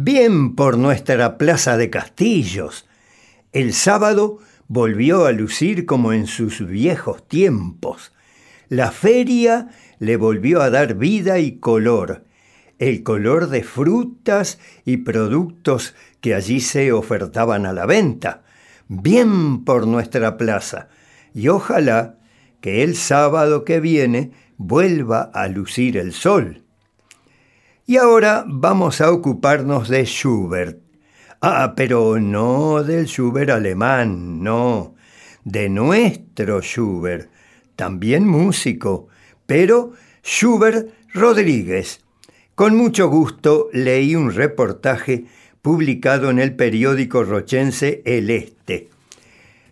Bien por nuestra plaza de castillos. El sábado volvió a lucir como en sus viejos tiempos. La feria le volvió a dar vida y color, el color de frutas y productos que allí se ofertaban a la venta. Bien por nuestra plaza. Y ojalá que el sábado que viene vuelva a lucir el sol. Y ahora vamos a ocuparnos de Schubert. Ah, pero no del Schubert alemán, no, de nuestro Schubert, también músico, pero Schubert Rodríguez. Con mucho gusto leí un reportaje publicado en el periódico rochense El Este.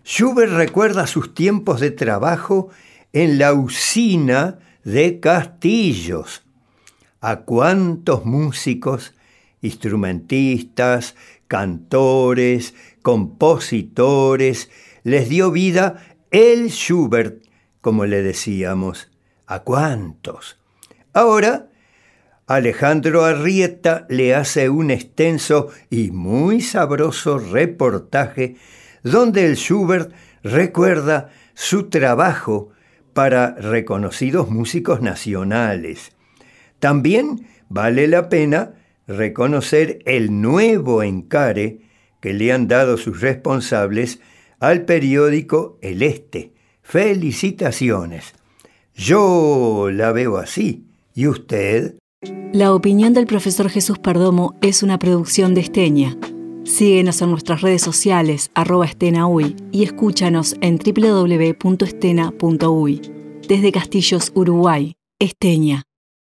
Schubert recuerda sus tiempos de trabajo en la usina de Castillos. A cuántos músicos, instrumentistas, cantores, compositores, les dio vida el Schubert, como le decíamos. ¿A cuántos? Ahora, Alejandro Arrieta le hace un extenso y muy sabroso reportaje donde el Schubert recuerda su trabajo para reconocidos músicos nacionales. También vale la pena reconocer el nuevo encare que le han dado sus responsables al periódico El Este. Felicitaciones. Yo la veo así. ¿Y usted? La opinión del profesor Jesús Perdomo es una producción de Esteña. Síguenos en nuestras redes sociales, arroba estenaui, y escúchanos en www.estena.uy. Desde Castillos, Uruguay, Esteña.